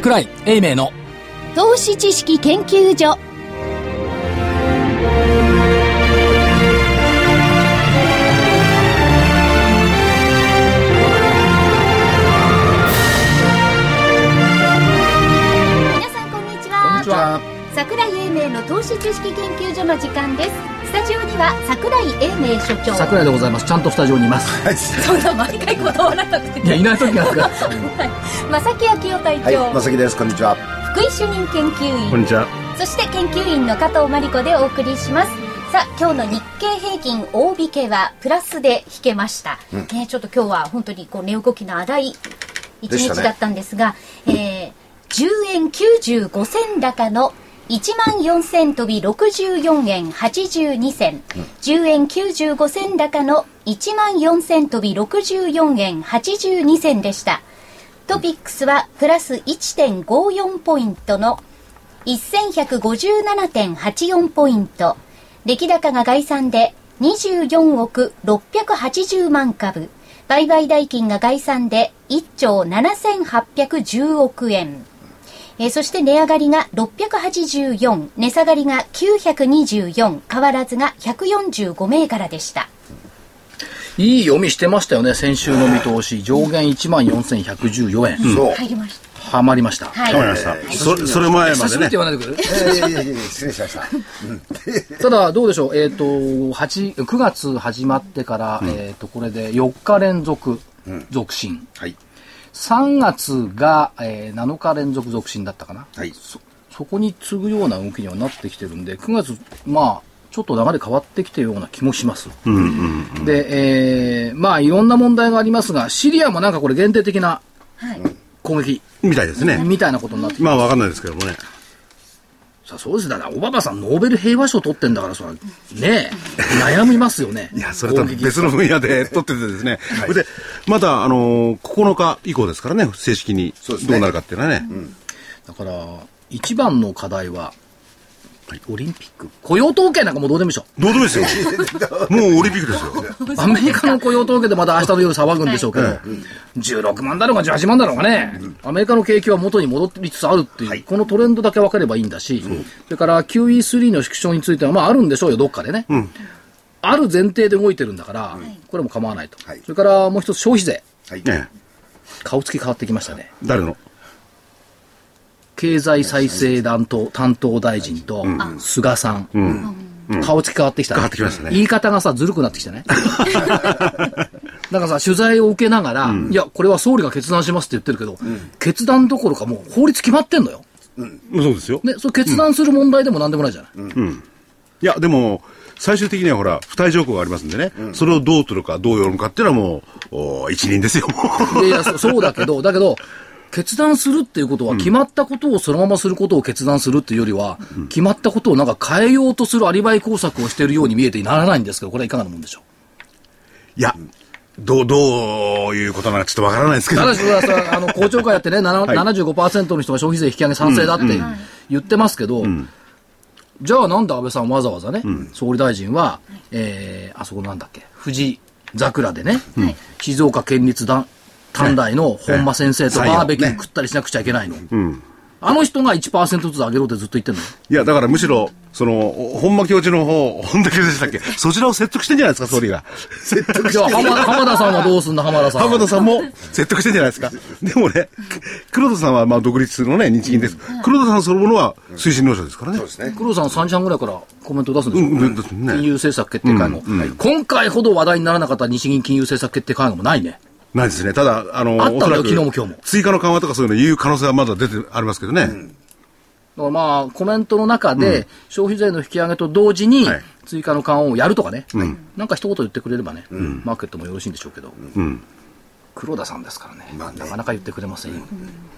桜井英明の。投資知識研究所。皆さんこんにちは。こんにちは。桜井英明の投資知識研究所の時間ですスタジオには桜井英明所長。桜井でございます。ちゃんとスタジオにいます。そんな毎回断らなくて。いやいない時があるから。正木昭夫隊長、はい、まさきです。こんにちは。福井主任研究員。こんにちは。そして研究員の加藤真理子でお送りします。さあ、今日の日経平均大引けはプラスで引けました。ね、ちょっと今日は本当にこう値動きの荒い一日だったんですが、えー、10円95銭高の1万4000飛び64円82銭、10円95銭高の1万4000飛び64円82銭でした。トピックスはプラス1.54ポイントの1157.84ポイント。出来高が概算で24億680万株。売買代金が概算で1兆7810億円。えーそして値上がりが684、値下がりが924、変わらずが145銘柄でした。いい読みしてましたよね先週の見通し上限1万4114円、そう。入りました。はまりました、はい。わかりました。そそれ前ま久しぶりってでね。言わないでくれるいやいやいやいや失礼しました。ただどうでしょうえっ、と8 9月始まってから、えっ、とこれで4日連続続伸、はい。3月が、えー7日連続続伸だったかなはい。そこに次ぐような動きにはなってきてるんで、9月、まあ、ちょっと流れ変わってきてるような気もします。で、えーまあ、いろんな問題がありますが、シリアもなんかこれ限定的なはい。攻撃みたいですね。みたいなことになってきてまあわかんないですけどもね。そうですだから、オバマさんノーベル平和賞取ってんだから、そら、ねえ、悩みますよね。いや、それと別の分野で撮っててですね。それで、まだ、あのー、9日以降ですからね、正式にどうなるかっていうのはね。だから、一番の課題は、オリンピック。雇用統計なんかもうどうでもいいでしょ。どうでもいいですよ。もうオリンピックですよ。アメリカの雇用統計でまた明日の夜騒ぐんでしょうけど、16万だろうが18万だろうがね、アメリカの景気は元に戻りつつあるっていう、このトレンドだけ分かればいいんだし、それから QE3 の縮小については、まああるんでしょうよ、どっかでね。ある前提で動いてるんだから、これも構わないと。はいそれからもう一つ消費税。はい。ね顔つき変わってきましたね。誰の？経済再生担当担当大臣と菅さん。顔つき変わってきた、変わってきましたね。言い方がさ、ずるくなってきたね。だからさ、取材を受けながら、いや、これは総理が決断しますって言ってるけど、決断どころかもう法律決まってんのよ。そうですよ。ね、それ決断する問題でもなんでもないじゃない。いや、でも、最終的にはほら、付帯条項がありますんでね、それをどう取るか、どう読むかっていうのはもう、お一人ですよ、もう。いやいや、そ そうだけど、だけど、決断するっていうことは、決まったことをそのまますることを決断するっていうよりは、決まったことをなんか変えようとするアリバイ工作をしているように見えてならないんですけど、これはいかがなもんでしょう？いや、どう、どういうことなのかちょっとわからないですけど。た。だし、あの、公聴会やってね、なな75%の人が消費税引き上げ賛成だって言ってますけど、じゃあなんで安倍さんわざわざね、総理大臣は、えー、あそこなんだっけ、富士桜でね、静岡県立団短大の本間先生とバーベキュー食ったりしなくちゃいけないの。あの人が1%ずつ上げろってずっと言ってんのよ。いや、だからむしろ、その、本間教授の方、本田教授でしたっけ？そちらを説得してんじゃないですか、総理が。説得じゃあ浜田、浜田さんはどうすんだ、浜田さん。浜田さんも説得してんじゃないですか？でもね、黒田さんはまあ独立のね、日銀です。黒田さんそのものは推進農者ですからね。そうですね。黒田さん3時半ぐらいからコメント出すんですよ。うん、ね金融政策決定会合、今回ほど話題にならなかった日銀金融政策決定会合もないね。ないですね。ただ、あの、あったんだよ昨日も今日も。追加の緩和とかそういうの言う可能性はまだ出てありますけどね。だからまあ、コメントの中で、消費税の引き上げと同時にはい、追加の緩和をやるとかね、なんか一言言ってくれればね、マーケットもよろしいんでしょうけど、黒田さんですからね、まあね。なかなか言ってくれませんよ。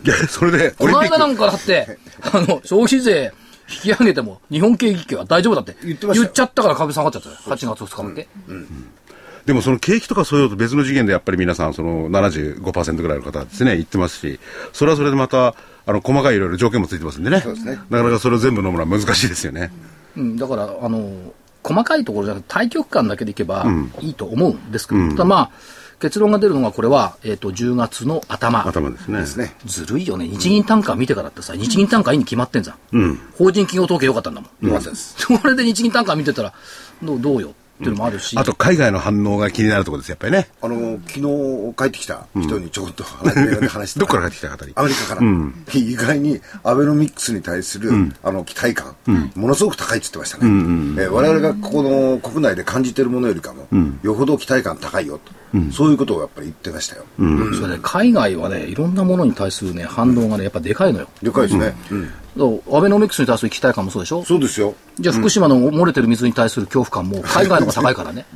いや、それで、こ。の間なんかだって、あの、消費税引き上げても、日本景気は大丈夫だって。言っちゃったから株下がっちゃった。よ。8月2日まで。でもその景気とかそういうのと別の次元でやっぱり皆さんその75%ぐらいの方はですね、言ってますし、それはそれでまた、あの、細かいいろいろ条件もついてますんでね。そうですねなかなかそれを全部飲むのは難しいですよね。うん、だから、あの、細かいところじゃなくて、対局感だけでいけばいいと思うんですけど、ただまあ、結論が出るのが、これは、えっ、と、10月の頭。頭ですね。ずるいよね。日銀単価見てからってさ、日銀単価いいに決まってんじゃん。法人企業統計良かったんだもん。よかったです。それで日銀単価見てたら、どうどうよっていうのもあるし。あと、海外の反応が気になるところです、やっぱりね。あの、昨日帰ってきた人にちょこっと 話してどっから帰ってきた方にアメリカから。意外にアベノミクスに対する、あの期待感、ものすごく高いって言ってましたね。えー我々がここの国内で感じてるものよりかも、よほど期待感高いよと。そういうことをやっぱり言ってましたよ。それで海外はね、いろんなものに対するね、反応がね、やっぱでかいのよ。でかいですね。アベノミクスに対する期待感もそうでしょ？そうですよ。じゃあ福島の漏れてる水に対する恐怖感も海外の方が高いからね。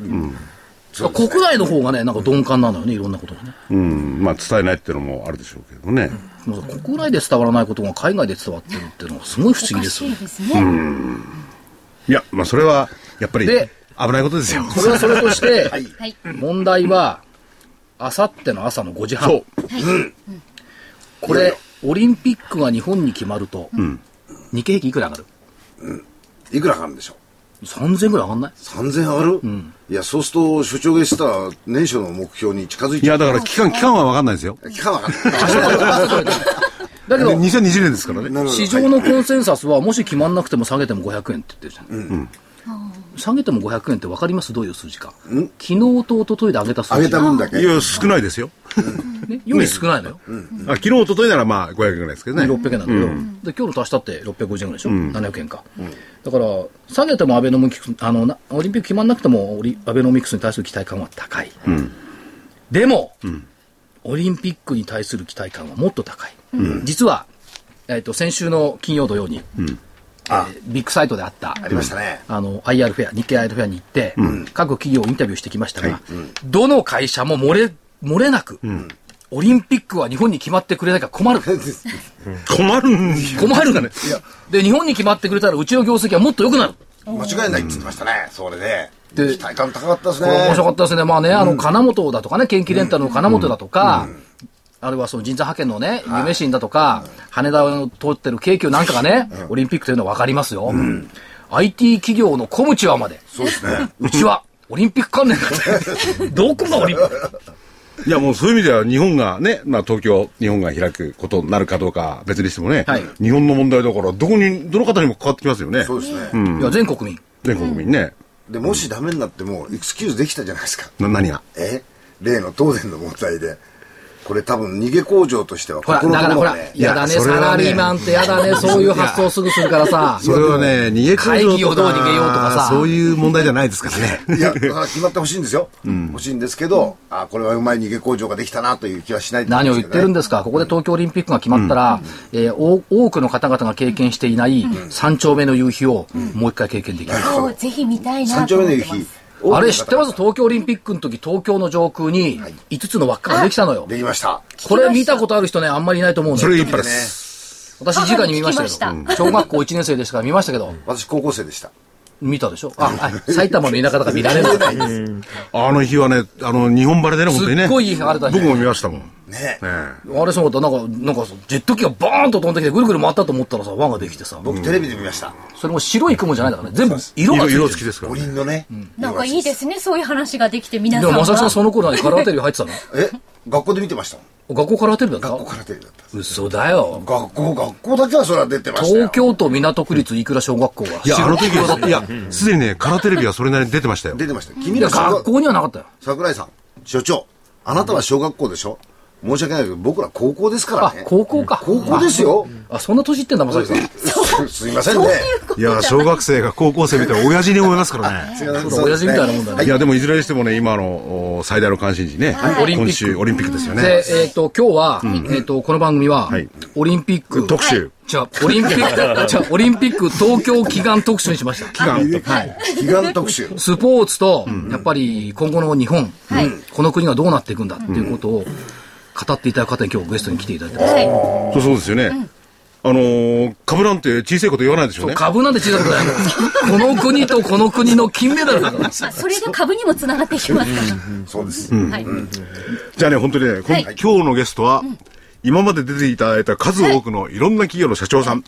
国内の方がね、なんか鈍感なのよね、いろんなことがね。うん。まあ、伝えないっていうのもあるでしょうけどね。もう国内で伝わらないことが海外で伝わってるっていうのはすごい不思議ですよね。ですね。いや、まあ、それは、やっぱり、で危ないことですよ。それはそれとして。問題は、あさっての朝の5時半。そう。これ、オリンピックが日本に決まると、日経平均いくら上がる？いくらかかるんでしょう ?3000 ぐらい上がんない ?3000 上がる、いや、そうすると、所長が言ってた年初の目標に近づいいや、ちゃう。だから、期間、期間は分かんないですよ。期間は分かんない。だけど、2020年ですからね。市場のコンセンサスは、もし決まんなくても下げても500円って言ってるじゃん。下げても500円って分かります？どういう数字か。昨日と一昨日で上げた数字。上げた分だけ。いや、少ないですよ。ね、より少ないのよ。あ昨日、一昨日ならまあ、500円ぐらいですけどね。600円なんだけど、で今日の足したって650円ぐらいでしょ、700円か、だから下げてもアベノミクスあのなオリンピック決まんなくてもオリアベノミクスに対する期待感は高い、でも、オリンピックに対する期待感はもっと高い、実は、えっと先週の金曜土曜に、えービッグサイトであったありましたね。あの IR フェア日経 IR フェアに行って、各企業をインタビューしてきましたが、どの会社も漏れ漏れなく、オリンピックは日本に決まってくれなきゃ困る 困るん困るんだね。で、日本に決まってくれたら、うちの業績はもっと良くなる。間違いないって言ってましたね。それで。で期待感高かったですこれ面白かね。ったですね。まあね、あの、金本だとかね、研究レンタルの金本だとか、あるいはその人材派遣のね、夢新だとか、羽田を通ってる京急なんかがね、オリンピックというのは分かりますよ。IT 企業のコムチュアまで、そうですね。うちは、オリンピック関連だって。どこがオリンピック？いや、もうそういう意味では日本がね、まあ東京、日本が開くことになるかどうか別にしてもね、はい日本の問題だから、どこに、どの方にも関わってきますよね。そうですね。いや、全国民。全国民ね。で、もしダメになっても、エクスキューズできたじゃないですか。な、何が？え？例の東電の問題で。これ多分逃げ工場としては、ほら、ここのだからほらやだね、ねラリーマンってやだね、そういう発想すぐするからさ。それはね、逃げ工場会議をとどう逃げようとかさそういう問題じゃないですからね。いや、だから決まってほしいんですよ。欲しいんですけど、あこれはうまい逃げ工場ができたなという気はしない何を言ってるんですか、ここで東京オリンピックが決まったら、えーお多くの方々が経験していない三丁目の夕日をもう一回経験できる。ぜひ見たいな三丁と思ってます。目の夕日。あれ知ってます？東京オリンピックの時、東京の上空に5つの輪っかができたのよ。できました。これ見たことある人ね、あんまりいないと思うんそだよ。れ一発です。私、直に見ましたけど、小学校1年生でしたから見ましたけど、私高校生でした。見たでしょ？あ、あ埼玉の田舎だから見られない。あの日はね、あの、日本晴れでね、本当にね。すっごい晴れた日。僕も見ましたもん。ね。えあれそうだった、なんか、なんか、ジェット機がバーンと飛んできて、ぐるぐる回ったと思ったらさ、輪ができてさ、僕テレビで見ました。それも白い雲じゃないだからね、全部え色が色色付きですから五ね。輪のね。なんかいいですね、そういう話ができて、皆でも、さんが。まさきさんその頃何カラーテレビ入ってたの？え？学校で見てました。学校カラーテレビだった？学校からテレビだった。嘘だよ。学校、学校だけはそれは出てましたよ東。京都港区立いくら小学校が。いや、あの時白黒だったいや、すでにね、カラーテレビはそれなりに出てましたよ。出てました。君ら小学学校にはなかったよ。桜井さん、所長、あなたは小学校でしょ？申し訳ないけど、僕ら高校ですからあね。、高校か。高校ですよ。あ、そんな年いってんだ、まさきさん。すいませんね。いや、小学生が高校生みたいな親父に思いますから ね。親父みたいなもんだねいや、でもいずれにしてもね、今のお最大の関心事ね、オリンピック今週オリンピックですよね。で、えっ、と、今日は、えっ、と、この番組は、はいオリンピック、特集。じゃあ、オリンピック、じゃあ、オリンピック東京祈願特集にしました。祈願。はい。祈願特集。スポーツと、やっぱり今後の日本、この国がどうなっていくんだっていうことを語っていただく方に今日ゲストに来ていただいてます。そうですよね。あのー、株なんて小さいこと言わないでしょうね。株なんて小さいことないこの国とこの国の金メダルだから。あそれが株にもつながっていきますかそうです。ら。はい。じゃあね、本当にね、はい今日のゲストは、今まで出ていただいた数多くのいろんな企業の社長さん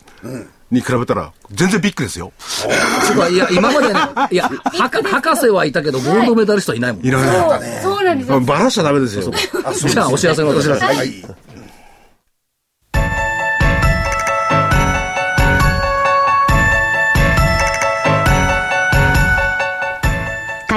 に比べたら、全然ビッグですよ。いや、今までね、いや、はか博士はいたけど、ゴールドメダリストはいないもん。いらない。そうななんですよ。バラしちゃダメですよ。じゃあ、お知らせのお知らせ。はい。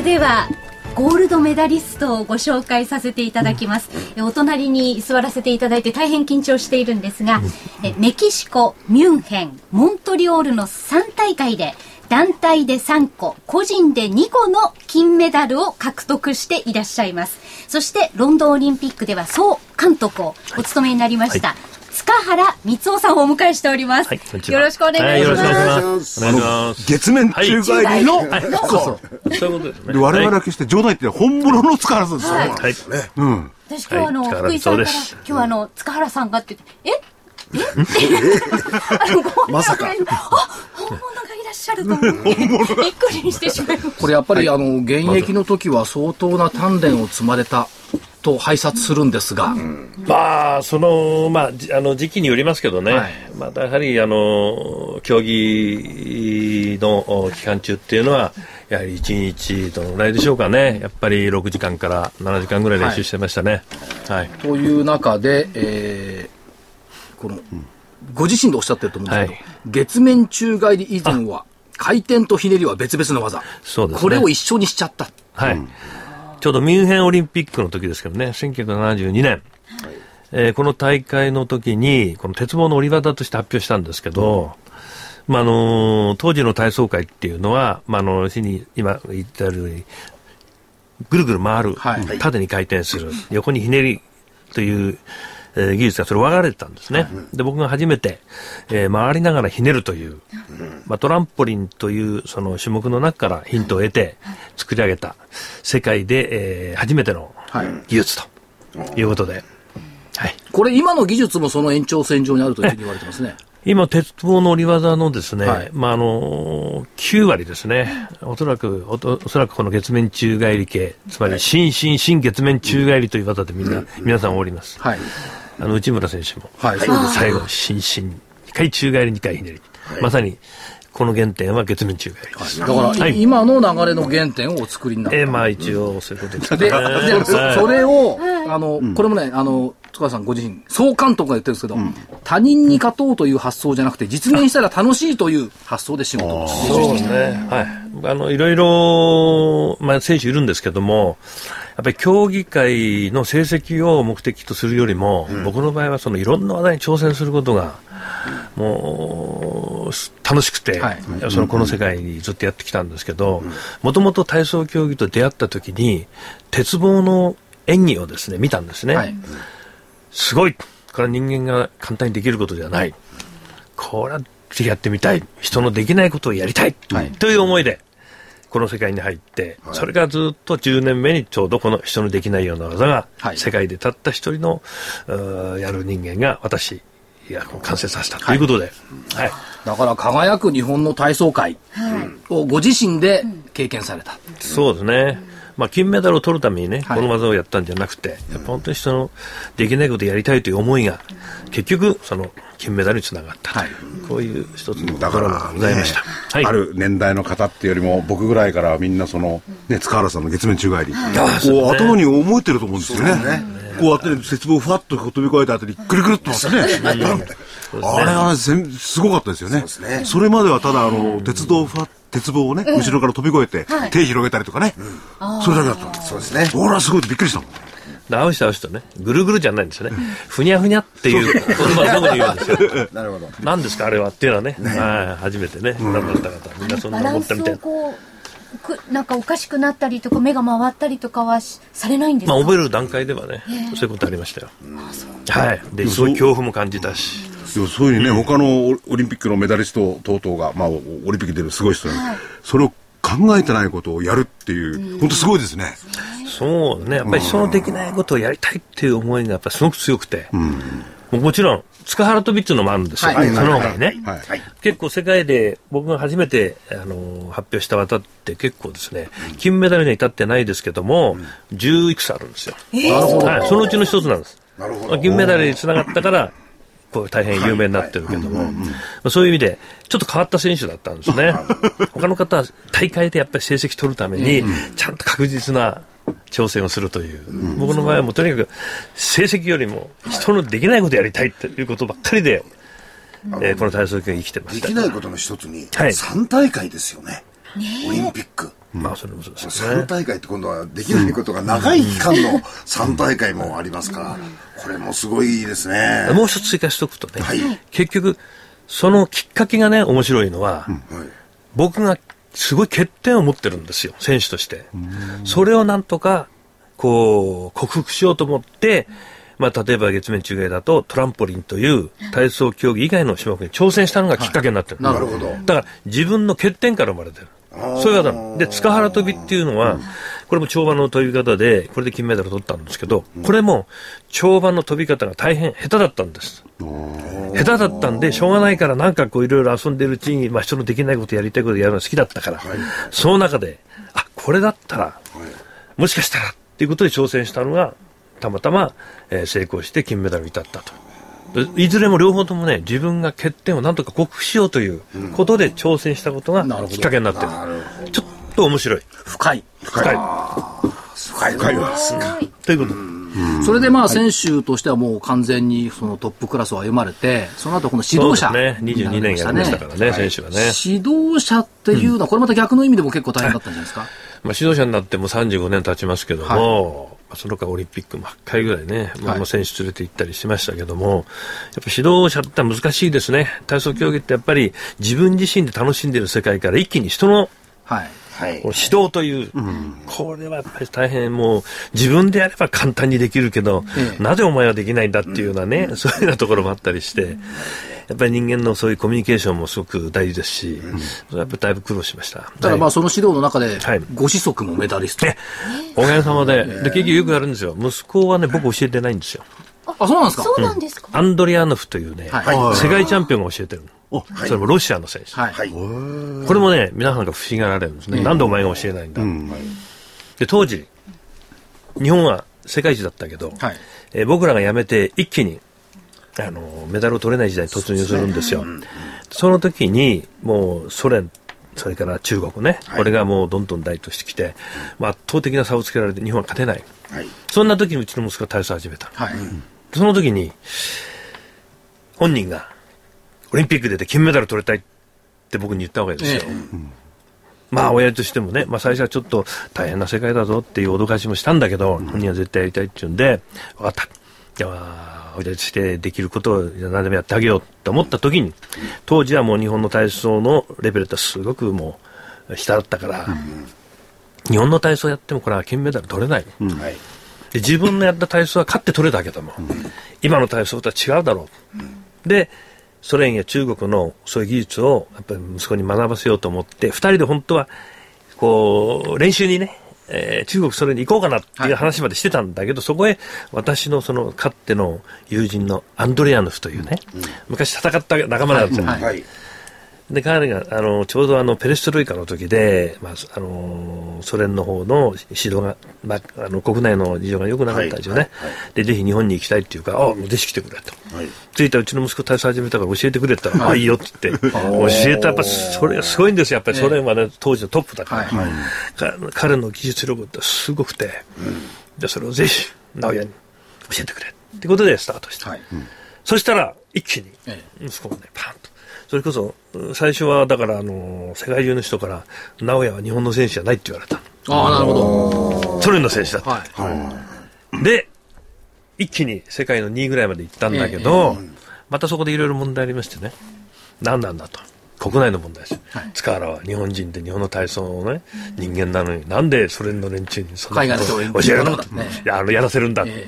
れではゴールドメダリストをご紹介させていただきます、えお隣に座らせていただいて大変緊張しているんですが、えメキシコミュンヘンモントリオールの3大会で団体で3個個人で2個の金メダルを獲得していらっしゃいます。そしてロンドンオリンピックでは総監督をお務めになりました、塚原光夫さんをお迎えしております、よろしくお願いします、はいよろしくお願いしまますす。お願いします。月面宙返りの、はい、そうそう。そういうことですね。で我々はは決して冗談言って本物の塚原さんですよ。い。はい。うん。私今日あの、はい福井さんから今日あの塚原さんがって言ってえ？え？まさかあ本物がいらっしゃると思ってびっくりしてしまいました。これやっぱり、あの、現役の時は相当な鍛錬を積まれたと拝察するんですが、まあ、その、まあ、じあの、時期によりますけどね。はい。またやはり、あの、競技のお期間中っていうのは、やはり1日どのぐらいでしょうかね。やっぱり6時間から7時間ぐらい練習してましたね。はい。という中で、えーこの、ご自身でおっしゃってると思うんですけど、はい月面宙返り以前は、回転とひねりは別々の技。そうですねこれを一緒にしちゃった。はい。ちょうどミュンヘンオリンピックの時ですけどね、1972年。えーこの大会の時に、この鉄棒の折り技として発表したんですけど、まあ、あのー当時の体操界っていうのは、まあ、あの、要するに今言ったように、ぐるぐる回る、はい縦に回転する、横にひねりという、えー技術がそれ分かれてたんですね。で、僕が初めて、えー回りながらひねるという、まあ、トランポリンというその種目の中からヒントを得て作り上げた世界で、えー初めてのはい技術ということで、はい。これ今の技術もその延長線上にあるというふうに言われてますね。今、鉄棒の折り技のですね、はいまあ、あの、9割ですね。おそらく、おとおそらくこの月面宙返り系、つまり、新新新月面宙返りという技でみんな、皆さんおります。はい。あの、内村選手も、はい、そうです。最後、新新、2回宙返り、2回ひねり。まさに、この原点は月面宙返りです。だから、はい今の流れの原点をお作りになった。えーまあ、一応、そういうことですね。で、でそれを、あの、これもね、あの、塚田さんご自身、総監督が言ってるんですけど、他人に勝とうという発想じゃなくて、実現したら楽しいという発想で仕事をしてそうですね。はい。あの、いろいろ、まあ、選手いるんですけども、やっぱり競技会の成績を目的とするよりも、僕の場合はそのいろんな話題に挑戦することが、もう、楽しくて、はいそのこの世界にずっとやってきたんですけど、もともと体操競技と出会った時に、鉄棒の演技をですね、見たんですね。はい。すごいこれは人間が簡単にできることではない。これはぜひやってみたい。人のできないことをやりたい。はいという思いで、この世界に入って、それからずっと10年目にちょうどこの人のできないような技が、はい世界でたった一人の、やる人間が私が完成させたということで、はい。だから輝く日本の体操界をご自身で経験された。そうですね。まあ、金メダルを取るためにね、はいこの技をやったんじゃなくて、やっぱ本当にその、できないことをやりたいという思いが、結局、その、金メダルにつながったという、はいこういう一つのだから、ございました。はい。ある年代の方っていうよりも、僕ぐらいからみんなその、ね、塚原さんの月面宙返り、こう頭に思えてると思うんですよね。こうやって節棒ふわっと飛び越えた後に、くるくるっと回ってね。あれは全すごかったですよね。すねそれまではただ、あの、鉄道ふわ鉄棒をね、後ろから飛び越えて、手広げたりとかね。それだけだった。そうですね。ほら、すごいびっくりしたもん。で合う人合う人ね、ぐるぐるじゃないんですよね。ふにゃふにゃっていう言葉を僕に言うんですよ。なるほど。何ですかあれはっていうのはね、はい初めてね、ご覧になった方、みんなそんな思ったみたいな。をこうくなんかおかしくなったりとか目が回ったりとかはしされないんですか、まあ、覚える段階ではね、そういうことありましたよ。はい。で、そういう恐怖も感じたし。でもそういうふうにね、他のオオリンピックのメダリスト等々が、まあ、オオリンピック出るすごい人に、それを考えてないことをやるっていう、本当すごいですね。そうね、やっぱりそのできないことをやりたいっていう思いがやっぱりすごく強くて、もうもちろん、塚原跳びっていうのもあるんですよ、はい。その他にね、はい。結構世界で僕が初めてあの発表した技って結構ですね、金メダルには至ってないですけども、10いくつあるんですよ。はい、そのうちの一つなんです。なるほど。まあ銀メダルにつながったから、こう大変有名になってるけども、まあそういう意味で、ちょっと変わった選手だったんですね。他の方は大会でやっぱり成績取るために、ちゃんと確実な挑戦をするという、僕の場合はもうとにかく成績よりも人のできないことをやりたいということばっかりで、えーこの体操競技生きてまでした。きないことの一つに、はい。3大会ですよね。オリンピック。まあそれもそうですよ3ね。大会って今度はできないことが長い期間の3大会もありますから、これもすごいですね。もう一つ追加しておくとね、はい結局、そのきっかけがね、面白いのは、はい僕がすごい欠点を持ってるんですよ、選手として。それをなんとか、こう、克服しようと思って、まあ、例えば月面中外だとトランポリンという体操競技以外の種目に挑戦したのがきっかけになってる。なるほど。だから自分の欠点から生まれてる。そういう方。で、塚原跳びっていうのは、これも跳馬の飛び方で、これで金メダル取ったんですけど、これも跳馬の飛び方が大変下手だったんです。下手だったんで、しょうがないからなんかこういろいろ遊んでるうちに、まあ人のできないことやりたいことやるのが好きだったから、その中で、あ、これだったら、もしかしたらっていうことで挑戦したのが、たまたま、えー成功して金メダルに至ったと。でいずれも両方ともね、自分が欠点をなんとか克服しようということで挑戦したことがきっかけになってる。ちょっと面白い。深い。深い。深い深いです。ということ。それでまあ選手としてはもう完全にそのトップクラスを歩まれて、その後この指導者ね。22年やりましたからね、選手はね。指導者っていうのは、これまた逆の意味でも結構大変だったんじゃないですか？まあ、指導者になっても35年経ちますけども、まあその他オリンピックも8回ぐらいね、まあ、まあ選手連れて行ったりしましたけども、やっぱ指導者って難しいですね。体操競技ってやっぱり自分自身で楽しんでいる世界から一気に人のはい。はい。指導という、これはやっぱり大変もう自分でやれば簡単にできるけど、ええ。なぜお前はできないんだっていうようなね、そういうようなところもあったりして、やっぱり人間のそういうコミュニケーションもすごく大事ですし、やっぱりだいぶ苦労しました。ただまあその指導の中ではい、ご子息もメダリスト。ね、おかげさまで、で、結局よくやるんですよ。息子はね、僕教えてないんですよ。あ、そうなんですか？そうなんですか、アンドリアノフというね、はい世界チャンピオンが教えてるの。それもロシアの選手。はい。はい。これもね、皆さんが不思議がられるんですね。なんでお前が教えないんだ。で、当時、日本は世界一だったけど、はいえー僕らが辞めて一気に、あの、メダルを取れない時代に突入するんですよ。その時に、もうソ連、それから中国ね、これがもうどんどん大としてきて、まあ圧倒的な差をつけられて日本は勝てない。はい。そんな時にうちの息子が体操を始めた。はい。その時に、本人が、オリンピック出て金メダル取りたいって僕に言ったわけですよ。えまあ、親としてもね、まあ最初はちょっと大変な世界だぞっていう脅かしもしたんだけど、本人は絶対やりたいって言うんで、分かった。じゃあ、親としてできることを何でもやってあげようと思った時に、当時はもう日本の体操のレベルってすごくもう下だったから、日本の体操やってもこれは金メダル取れない。はい。で自分のやった体操は勝って取れたけども、今の体操とは違うだろう、でソ連や中国のそういう技術をやっぱり息子に学ばせようと思って2人で本当はこう練習にね、えー中国ソ連に行こうかなっていう話までしてたんだけど、そこへ私のそのかっての友人のアンドレアノフというね、昔戦った仲間なんですよ、はい。はい。で、彼が、あの、ちょうどあの、ペレストロイカの時で、まあ、あの、ソ連の方の指導が、まあ、あの、国内の事情が良くなかったんですよね。はいはいはい、で、ぜひ日本に行きたいっていうか、あ、もう弟子来てくれと。はい、着いたうちの息子体操始めたから教えてくれたら、あ、いいよって言って、教えたらやっぱ、それがすごいんですよ。やっぱりソ連はね、当時のトップだから。はい、彼の技術力ってすごくて、うん、で、それをぜひ、直哉に教えてくれ。ってことでスタートした。そしたら、一気に、息子もね、パンと。それこそ、最初は、だから、あの、世界中の人から、直哉は日本の選手じゃないって言われた。ああ、なるほど。ソ連の選手だった。はい。はい、で、一気に世界の2位ぐらいまで行ったんだけど、ええまたそこでいろいろ問題ありましてね、何なんだと。国内の問題です。はい、塚原は日本人で日本の体操のね、人間なのに、なんでソ連の連中にそんなことを教えるの、ね、ややらせるんだ。え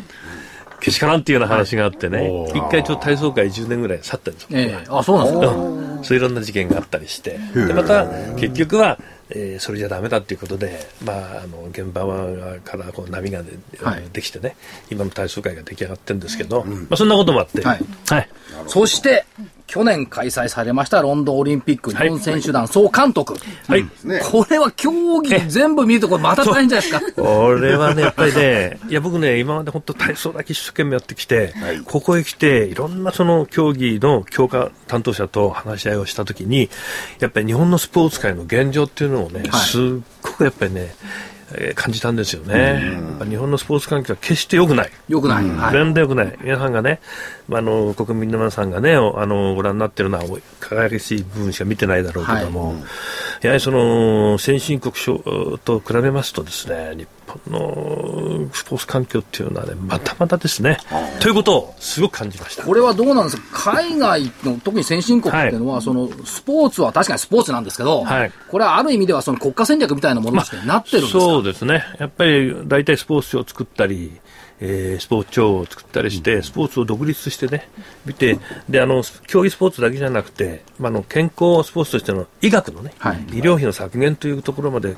けしからんっていうような話があってね、一、回ちょっと体操界10年ぐらい去ったんですよ。えー、あ、そうなんですか、うん、そういろんな事件があったりして、で、また結局は、えー、それじゃだめだっていうことで、まあ、あの現場からこう波がで,、はい、できてね、今の体操界が出来上がってるんですけど、うん、まあ、そんなこともあって、はい、はい、そして、去年開催されましたロンドンオリンピック日本選手団総監督。はい。これは競技全部見るとこれまた大変じゃないですか。これはね、やっぱりね、いや僕ね、今まで本当体操だけ一生懸命やってきて、はい、ここへ来て、いろんなその競技の強化担当者と話し合いをしたときに、やっぱり日本のスポーツ界の現状っていうのをね、はい、すっごくやっぱりね、えー、感じたんですよね、日本のスポーツ環境は決して良くない、良くない、全然良くない、皆さんがね、あの国民の皆さんがね、あのご覧になっているのは輝かしい部分しか見てないだろうけども、はい、やはりその先進国と比べますと、ですね日本のスポーツ環境っていうのはね、またまたですね。ということをすごく感じました。これはどうなんですか？海外の、特に先進国っていうのは、はい、そのスポーツは確かにスポーツなんですけど、はい、これはある意味ではその国家戦略みたいなものになってるんですか、まあ、そうですね。やっぱり大体スポーツ庁を作ったり、えー、スポーツ庁を作ったりして、スポーツを独立してね、見て、で、あの、競技スポーツだけじゃなくて、まあ、の、健康スポーツとしての医学のね、はい、医療費の削減というところまで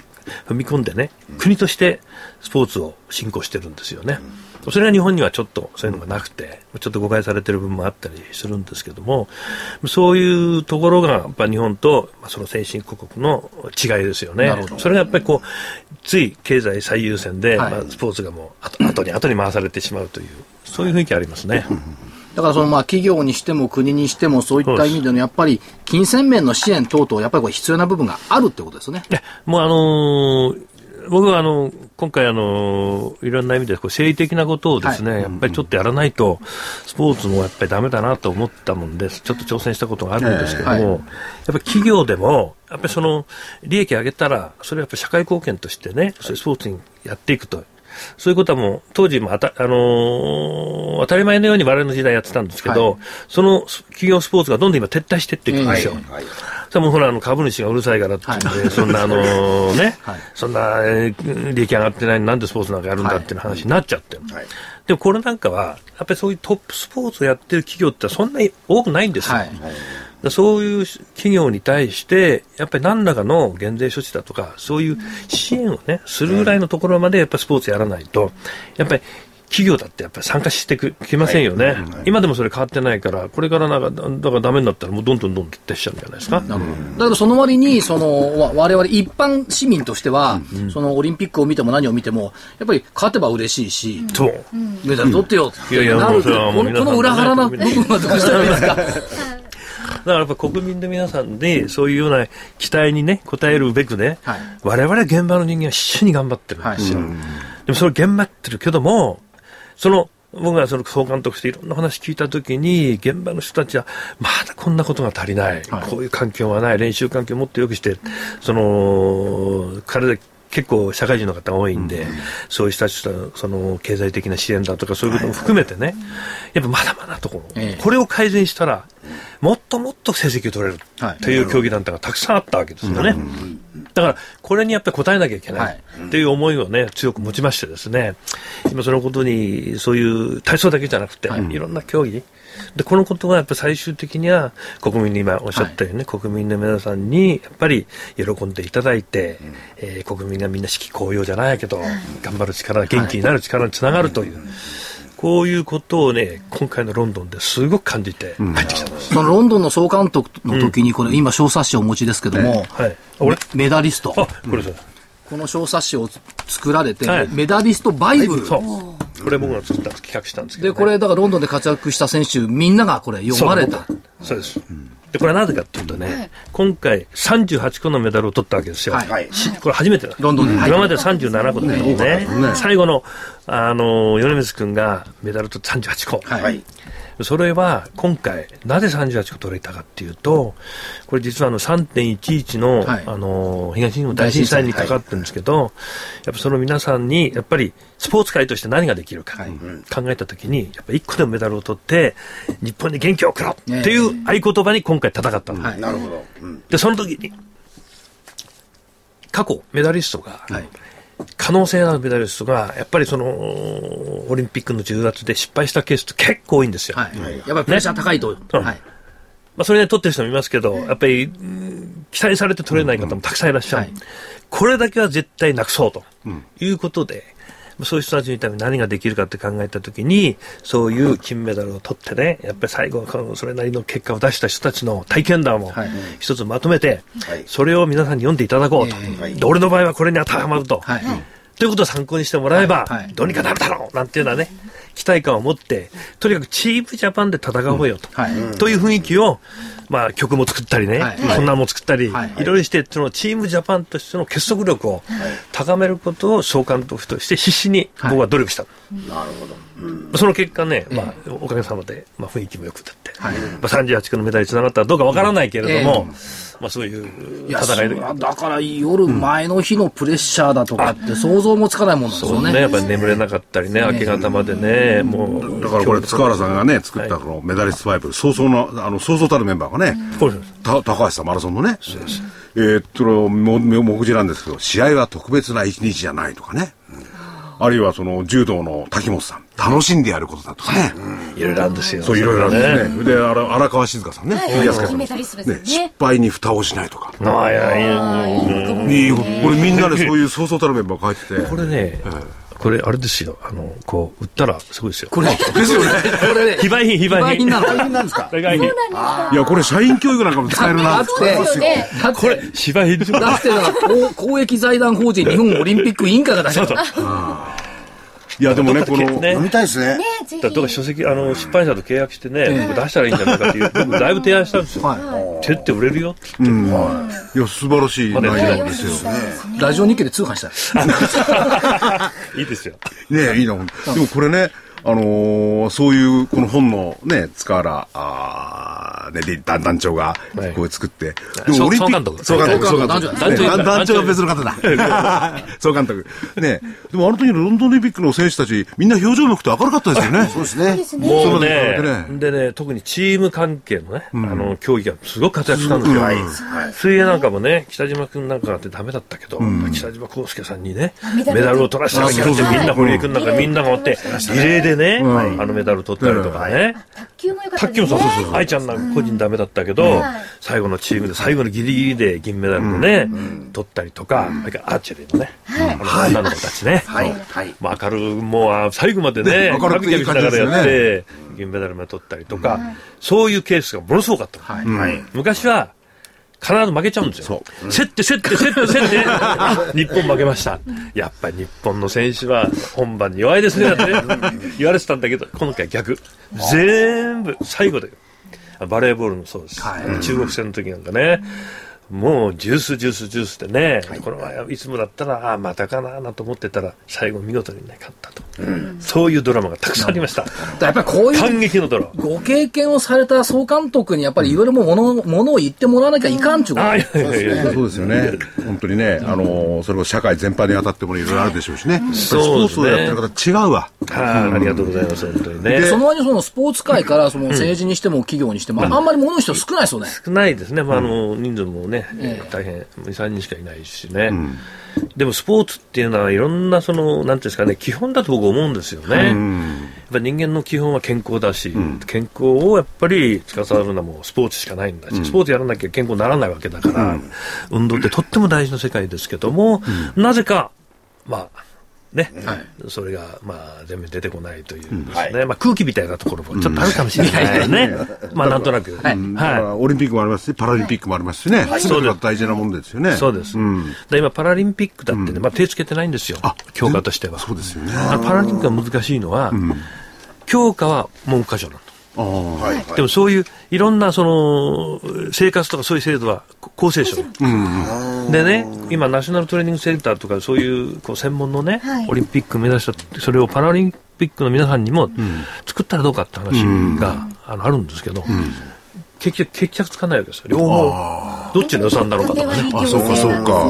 踏み込んでね、国としてスポーツを進行してるんですよね。うんそれが日本にはちょっとそういうのがなくて、ちょっと誤解されてる部分もあったりするんですけども、そういうところがやっぱ日本とその先進国の違いですよね。それがやっぱりこう、つい経済最優先で、はい、まあ、スポーツがもう後後に後に回されてしまうという、そういう雰囲気ありますね。だからそのまあ企業にしても国にしてもそういった意味でのやっぱり金銭面の支援等々やっぱりこれ必要な部分があるってことですね。もうあのー僕はあの今回あの、いろんな意味でこう生理的なことをですね、はい、やっぱりちょっとやらないと、スポーツもやっぱりだめだなと思ったもんで、ちょっと挑戦したことがあるんですけども、えーはい、やっぱり企業でも、やっぱりその利益上げたら、それはやっぱり社会貢献としてね、そスポーツにやっていくと。そういうことはもう、当時もあた、あのー、当たり前のように我々の時代やってたんですけど、はい、その企業スポーツがどんどん今撤退していっていくんですよ。はい。はい。でもほら、あの株主がうるさいからってって、はい、そんな、あのね、はい、そんな、利益上がってないのなんでスポーツなんかやるんだっていう話になっちゃって。る。はい、でもこれなんかは、やっぱりそういうトップスポーツをやってる企業ってそんなに多くないんですよ。そういう企業に対して、やっぱり何らかの減税処置だとか、そういう支援をね、するぐらいのところまでやっぱりスポーツやらないと、やっぱり企業だってやっぱり参加してきませんよね、はいはい、今でもそれ変わってないから、これからなんか、だからだめになったら、もうどんどんどんどん撤退しちゃうんじゃないですか？だけど、その割に、その、われわれ一般市民としては、うん、そのオリンピックを見ても何を見ても、やっぱり勝てば嬉しいし、そう。メダル取ってよってなる、この裏腹な部分はどうしたらいいですか？だからやっぱ国民の皆さんで、そういうような期待にね、応えるべくね、われわれ現場の人間は必死に頑張ってる。んですよ。はい、でもそれ頑張ってるけども、その、僕がその総監督していろんな話聞いたときに、現場の人たちは、まだこんなことが足りない、はい、こういう環境はない、練習環境をもっと良くして、その、体結構社会人の方が多いんで、うん、そういう人たちとその経済的な支援だとかそういうことも含めてね、やっぱまだまだところ、ええ、これを改善したら、もっともっと成績を取れるという競技団体がたくさんあったわけですよね。だから、これにやっぱり応えなきゃいけないとい。う思いをね、強く持ちましてですね、今そのことに、そういう体操だけじゃなくて、いろんな競技、で、このことがやっぱ最終的には国民に今おっしゃったようにね、はい、国民の皆さんにやっぱり喜んでいただいて、うん、えー、国民がみんな士気高揚じゃないけど、頑張る力、元気になる力につながるという。こういうことをね、今回のロンドンですごく感じて帰ってきたんです。そのロンドンの総監督の時に、これ、今、小冊子をお持ちですけども、はい。俺メダリスト。あ、これそう。この小冊子を作られて、はいメダリストバイブル。これ僕が作った企画したんですけど、で、ね。これ、だからロンドンで活躍した選手、みんながこれ読まれた。そうです。で、これはなぜかっていうとね、今回38個のメダルを取ったわけですよ。はいはいしこれ初めてだ。ロンドンではい今まで37個だったんですね。最後の、あの、米光君がメダルと38個。はいはい。それは今回、なぜ38個取れたかっていうと、これ実はあの3.11の、はいあの、東日本大震災にかかってるんですけど、やっぱその皆さんに、やっぱりスポーツ界として何ができるか、考えたときに、やっぱ1個でもメダルを取って、日本に元気を送ろうっていう合言葉に今回戦ったの。はいなるほど。うん。で、その時に、過去、メダリストが、はい可能性のあるメダリストが、やっぱりその、オリンピックの重圧で失敗したケースって結構多いんですよ。はい。やっぱりプレッシャー高いと。うんはい。まあ、それで取ってる人もいますけど、やっぱり、うん期待されて取れない方もたくさんいらっしゃる。はいこれだけは絶対なくそうということで、そういう人たちのために何ができるかって考えたときに、そういう金メダルを取ってね、やっぱり最後はそれなりの結果を出した人たちの体験談をはい一つまとめて、はいそれを皆さんに読んでいただこうと。ええで俺の場合はこれに当てはまると。はい。ということを参考にしてもらえば、はいはいどうにかなるだろうなんていうのはね、期待感を持って、とにかくチームジャパンで戦おうよと。はい。という雰囲気を、まあ、曲も作ったりね、はい。こんなんも作ったり、はい。い。ろいろして、そのチームジャパンとしての結束力を高めることを総監督として必死に僕は努力した。なるほど。その結果ね、まあ、おかげさまで、まあ、雰囲気も良くなって、まあ、38個のメダルにつながったらどうかわからないけれども、まあ、そういう戦いで。だから夜前の日のプレッシャーだとかって想像もつかないもんですよね。そうね、やっぱり眠れなかったりね、明け方までね、もう。だからこれ、塚原さんがね、作ったこのメダリストバイブル、そうそうの、あの、そうそうたるメンバーがね、高橋さん、マラソンのね。えーっと、も目次なんですけど、試合は特別な一日じゃないとかね。あるいはその柔道の滝本さん、楽しんでやることだとかね。いろいろあるんですよ。そう、いろいろあるんですね。で、荒荒川静香さんね。フィギュアスケートの金メダリストですよね失敗に蓋をしないとか。ああ、いや、いや、うんいいよこれみんなでそういうそうそうたるメンバーが書いてて。これね、これあれですよ、あの、こう、売ったらすごいですよ。これ、ですよね。これね、非売品、非売品。非売品なの。大変なんですか非売品。いや、これ社員教育なんかも使えるな。だって。だって、これ、非売品。だってだから公公益財団法人日本オリンピック委員会が出したいや、でもね、この、ね読みたいですね。だからどうか書籍、あの、出版社と契約してね、僕出したらいいんじゃないかっていう、僕だいぶ提案したんですよ。は手って売れるよって。うん。いや、素晴らしい内容ですよ。い。ラジオ日経で通販したい。いいですよ。ねいいな、でもこれね、あのーそういう、この本のね、塚原、あーね、で団団長がはい、こう作って。総ピック総監督総監督、総監督。団長団長ね団長は別の方だ。総監督。ねでもあの時のロンドンオリンピックの選手たち、みんな表情も良くて明るかったですよね。そうですね。もうそうねでね、特にチーム関係のね、あの、競技がすごく活躍したんですよ。水泳なんかもね、北島君なんかってダメだったけど、北島康介さんにね、メダルを取らせてあげるってみんな堀江君なんかみんなが持って、リレーでね、あのメダルを取ったりとかね。卓球も良かった卓球もそうそうそう。愛ちゃんなんか個人ダメだったけど、最後のチームで最後のギリギリで銀メダルをね、取ったりとか、アーチェリーのね、あの女の子たちね。はい。はい。まあ、明るもう最後までね、ね明るくしながらやって、銀メダルも取ったりとか、そういうケースがものすごかった。はい。昔は、必ず負けちゃうんですよ。競って競って競って競って、あ 日本負けました。やっぱり日本の選手は本番に弱いですね、ってね言われてたんだけど、今回逆。全部最後で。バレーボールもそうです。中国戦の時なんかね。もうジュースジュースジュースでね、この前はいつもだったら、ああ、またかななんて思ってたら、最後見事にね、勝ったと。そういうドラマがたくさんありました。やっぱりこういう感激のドラマ。ご経験をされた総監督にやっぱりいろいろものものを言ってもらわなきゃいかんちゅうこと。そうですよね。本当にね、あのーそれこそ社会全般に当たってもいろいろあるでしょうしね。スポーツをやってる方違うわ。はい、ありがとうございます、本当にね。その割にそのスポーツ界からその政治にしても企業にしても、あんまり物の人少ないですよね。少ないですね、まあ、あの人数もね、大変、2、3人しかいないしね、でもスポーツっていうのは、いろんなその、なんていうんですかね、基本だと僕、思うんですよね、やっぱ人間の基本は健康だし、健康をやっぱり司るのはもうスポーツしかないんだし、スポーツやらなきゃ健康にならないわけだから、運動ってとっても大事な世界ですけども、なぜか、まあ、ね、それが、まあ、全面出てこないというですね、まあ、空気みたいなところもちょっとあるかもしれないですね。まあ、なんとなく。はい。オリンピックもありますし、パラリンピックもありますしね。そうです。大事なもんですよね。そうです。で今、パラリンピックだってね、まあ、手つけてないんですよ。強化としては。そうですよね。パラリンピックが難しいのは、強化は文科省なの。でもそういういろんなその生活とかそういう制度は厚生省、でね今ナショナルトレーニングセンターとかそういうこう専門のね、オリンピック目指したそれをパラリンピックの皆さんにも作ったらどうかって話が、あのあるんですけど、結局決着つかないわけですよ両方。どっちの予算なのかとかね。あそうかそうか、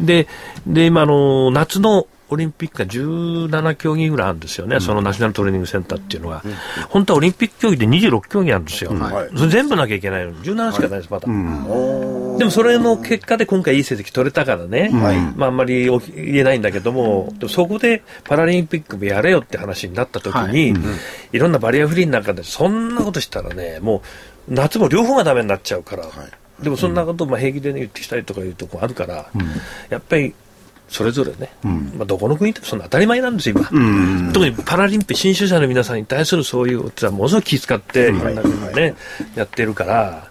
でで今の夏のオリンピックが17競技ぐらいあるんですよね、うん、そのナショナルトレーニングセンターっていうのは、うん、本当はオリンピック競技で26競技あるんですよ、はい、それ全部なきゃいけないのに、17しかないです、まだ、はい、でもそれの結果で今回、いい成績取れたからね、はい、まあ、あんまり言えないんだけども、でもそこでパラリンピックもやれよって話になったときに、い。ろんなバリアフリーの中で、そんなことしたらね、もう夏も両方がだめになっちゃうから。でもそんなことまあ平気で、ね、言ってきたりとかいうところあるから、やっぱりそれぞれね、うん、まあ、どこの国でもそんな当たり前なんですよ、今、うん、特にパラリンピック、新種者の皆さんに対するそういうことはものすごく気遣って、い。ろんな国がね、やってるから、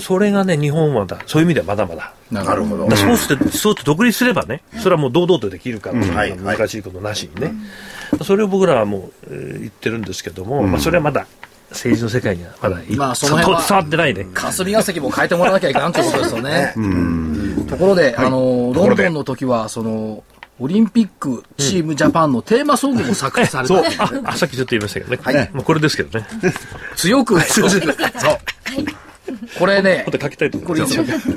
それがね、日本はだ、そういう意味ではまだまだ。なるほど。スポーツって、スポーツ独立すればね、それはもう堂々とできるから、難しいことなしにね。それを僕らはもう、えー、言ってるんですけども、まあ、それはまだ政治の世界にはまだ、まあ、その辺は伝わってないね。霞が関も変えてもらわなきゃいけないということですよね。ところで、あの、ロンドンの時は、その、オリンピックチームジャパンのテーマソングも作詞された、そう。あさっきちょっと言いましたけどね、はい。まあ、これですけどね。強く。強く。そう。これね、書きたいとこれ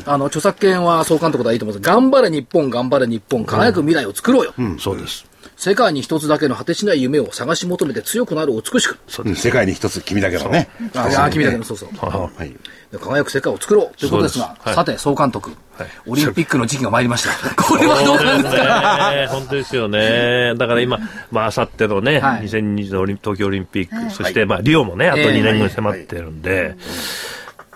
あの著作権は総監督でいいと思います。頑張れ日本、頑張れ日本、輝く未来を作ろうよ、うん、そうです。世界に一つだけの果てしない夢を探し求めて強くなる美しく。世界に一つ君だけのね。ああ、君だけの、そうそう。はい。輝く世界を作ろうということですが、さて、総監督、オリンピックの時期が参りました。これはどうなんですか？本当ですよね。だから今、まあ、あさってのね、2020の東京オリンピック、そして、まあ、リオもね、あと2年後に迫ってるんで、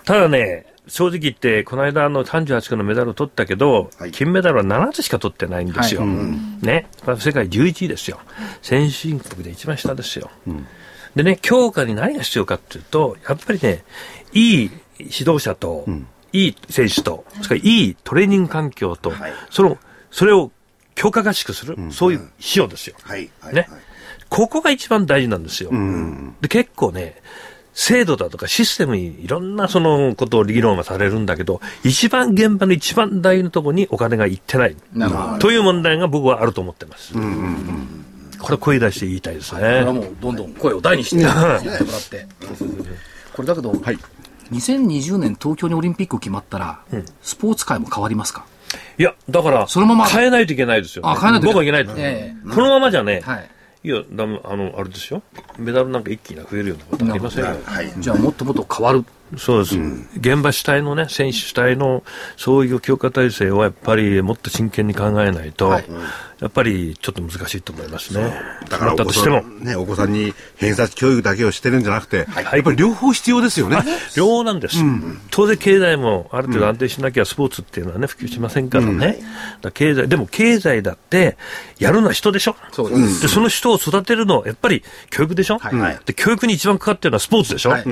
ただね、正直言って、この間の38個のメダルを取ったけど、はい、金メダルは7つしか取ってないんですよ。はい、ね。世界11位ですよ。先進国で一番下ですよ。うん、でね、強化に何が必要かっていうと、やっぱりね、いい指導者と、うん、いい選手と、それからいいトレーニング環境と、はい、その、それを強化合宿する、うん、そういう費用ですよ。はい。ね。ここが一番大事なんですよ。で、結構ね、制度だとかシステムにいろんなそのことを議論がされるんだけど、一番現場の一番大事なところにお金がいってない。という問題が僕はあると思ってます。これ声出して言いたいですね。これはもうどんどん声を大にして もらって。これだけど、はい、2020年東京にオリンピック決まったら、スポーツ界も変わりますか？いや、だから、そのまま変えないといけないですよ、あ、変えないと僕はいけない。えー、このままじゃね、はいいや、だ、あの、あれですよ。メダルなんか一気に増えるようなことありませんよ。はい、じゃあ、もっともっと変わる。そうです、うん、現場主体のね、選手主体のそういう強化体制はやっぱりもっと真剣に考えないと、はい、やっぱりちょっと難しいと思いますね。だからお子さん、ね、お子さんに偏差値教育だけをしてるんじゃなくて、はい、やっぱり両方必要ですよね。両方なんです、うん、当然経済もある程度安定しなきゃスポーツっていうのはね、普及しませんからね。うん、経済、でも経済だって、やるのは人でしょ。そう。で、その人を育てるのはやっぱり教育でしょ。はい、で、教育に一番かかってるのはスポーツでしょ。はい、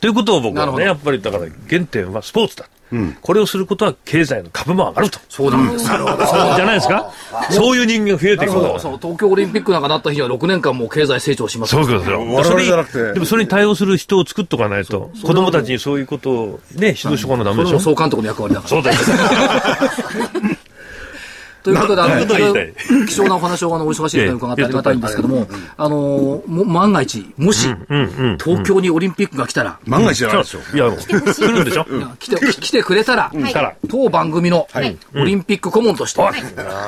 ということを僕はね、やっぱりだから原点はスポーツだ。うん、これをすることは経済の株も上がると。そうなんです。なるほど。じゃないですか？そういう人間が増えていくそうそう。東京オリンピックなんかなった日は6年間もう経済成長しますそうですよ。我々じゃなくて。でもそれに対応する人を作っとかないと、子供たちにそういうことをね、指導しとかなダメでしょ？総監督の役割だから。そうです。ということで、あの、貴重なお話をあのお忙しいと伺ってありがたいんですけども、あの、も万が一、もし、東京にオリンピックが来たら、万が一じゃないでしょ。いや、来るんでしょ？来て、来てくれたら、当番組のオリンピック顧問として、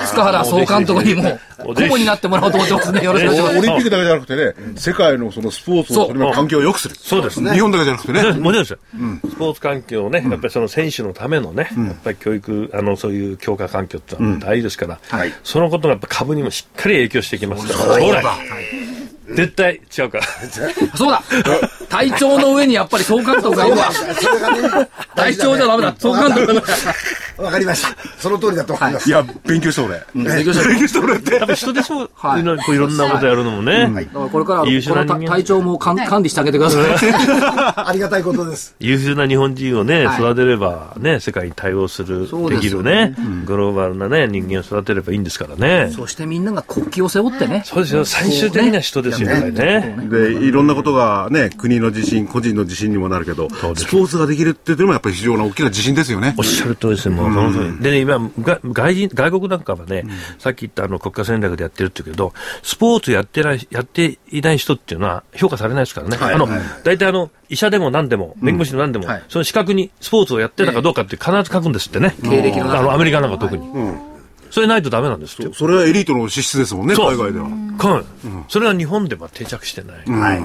塚原総監督にも、顧問になってもらおうと思ってますね。よろしくお願いします。オリンピックだけじゃなくてね、世界のそのスポーツの取り環境を良くする。そうですね。日本だけじゃなくてね。もちろんですよ。スポーツ環境をね、やっぱりその選手のためのね、やっぱり教育、あの、そういう強化環境って大事ですから、そのことがやっぱ株にもしっかり影響してきますから、将来。絶対違うか。そうだ体調の上にやっぱり総監督がいるわ。体調じゃダメだ。総監督が。わかりました。その通りだと思います。いや、勉強した俺。勉強して勉強した俺って。多分人でしょう、はいいろいろんなことやるのもね。だからこれから、優秀な人間この体調も管管理してあげてください。ありがたいことです。優秀な日本人をね、はい育てればね、世界に対応する、できるね、グローバルなね、人間を育てればいいんですからね。そしてみんなが国旗を背負ってね。そうですよ、最終的には人ですよ、やっぱりね。で、いろんなことがね、国の自信、個人の自信にもなるけど、スポーツができるっていうのもやっぱり非常な大きな自信ですよねおっ。しゃる通りですね、もう。でね、今、が外人、外国なんかはね、さっき言ったあの国家戦略でやってるって言うけど、スポーツやってない、やっていない人っていうのは評価されないですからね。あの、大体あの、医者でも何でも、弁護士でも何でも、はいその資格にスポーツをやってたかどうかって必ず書くんですってね。経歴のあの、アメリカなんか特に。それないとダメなんです。それはエリートの資質ですもんね、海外では。はいそれは日本では定着してない。はい。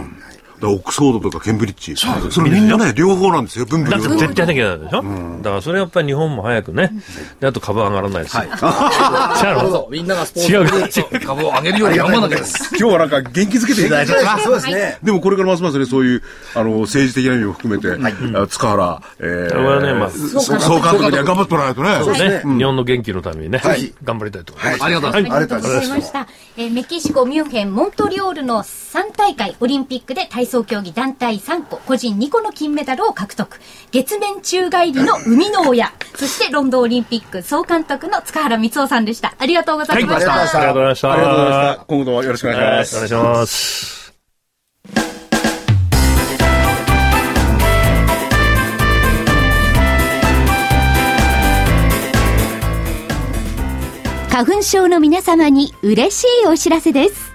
だからオックスフォードとかケンブリッジ。それみんなね、両方なんですよ、文武だって両方。絶対なきゃでしょ、だからそれやっぱり日本も早くね。で、あと株上がらないですよ。なるほど。みんながスポーツに 株を上げるように頑張らなきゃです。今日はなんか元気づけていただいて。そうですね。でもこれからますますね、そういう、あの、政治的な意味も含めて、あ塚原、えこれはねまあ総総監督には頑張ってもらわないとね。そうね、日本の元気のためにね、はい頑張りたいと思います。ありがとうございます。ありがとうございました。えーメキシコ、ミュンヘン、モントリオールの3大会、オリンピックで体操競技団体3個、個人2個の金メダルを獲得。月面宙返りの生みの親。そしてロンドンオリンピック総監督の塚原光雄さんでした。ありがとうございました。ありがとうございました。ありがとうございました。今後ともよろしくお願いしはいます。お願いします。花粉症の皆様に嬉しいお知らせです。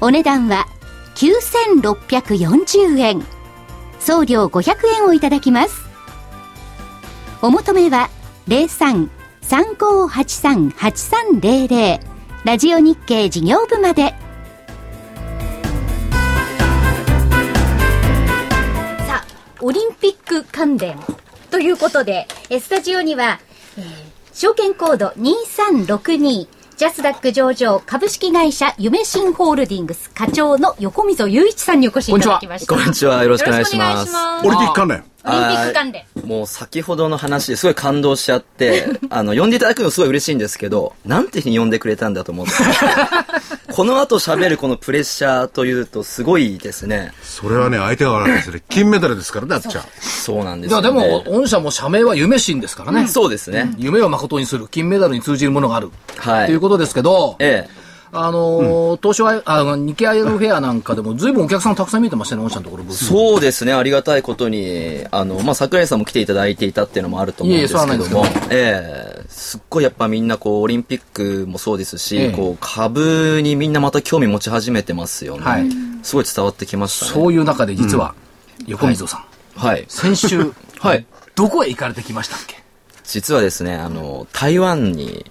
お値段は9640円。送料500円をいただきます。お求めは03-3583-8300ラジオ日経事業部まで。さあオリンピック関連。ということでスタジオには、えー証券コード2362ジャスダック上場株式会社夢新ホールディングス課長の横溝雄一さんにお越しいただきました。こんにちはよろしくお願いしますオリンピック関連。オリンピック関連。もう先ほどの話ですごい感動しちゃって、あの、呼んでいただくのすごい嬉しいんですけど、なんて日に呼んでくれたんだと思って。この後喋るこのプレッシャーというとすごいですね。それはね、相手が悪いですね。金メダルですからね、あっちゃん。そうなんですいや、よ、ね。でも、御社も社名は夢新ですからね。そうですね。夢を誠にする、金メダルに通じるものがある。はいということですけど、ええ。あのー、東証アイあの、日経 IR フェアなんかでも、ずいぶんお客さんたくさん見てましたね、御社のところ。そうですね、ありがたいことに、あの、まあ、桜井さんも来ていただいていたっていうのもあると思うんですけども、いえいえそうなんですええ。すっごいやっぱみんなこう、オリンピックもそうですし、ええ。こう、株にみんなまた興味持ち始めてますよね。はい。すごい伝わってきましたね。そういう中で実は、横溝さん、はい。先週、はい。どこへ行かれてきましたっけ？実はですね、あの、台湾に、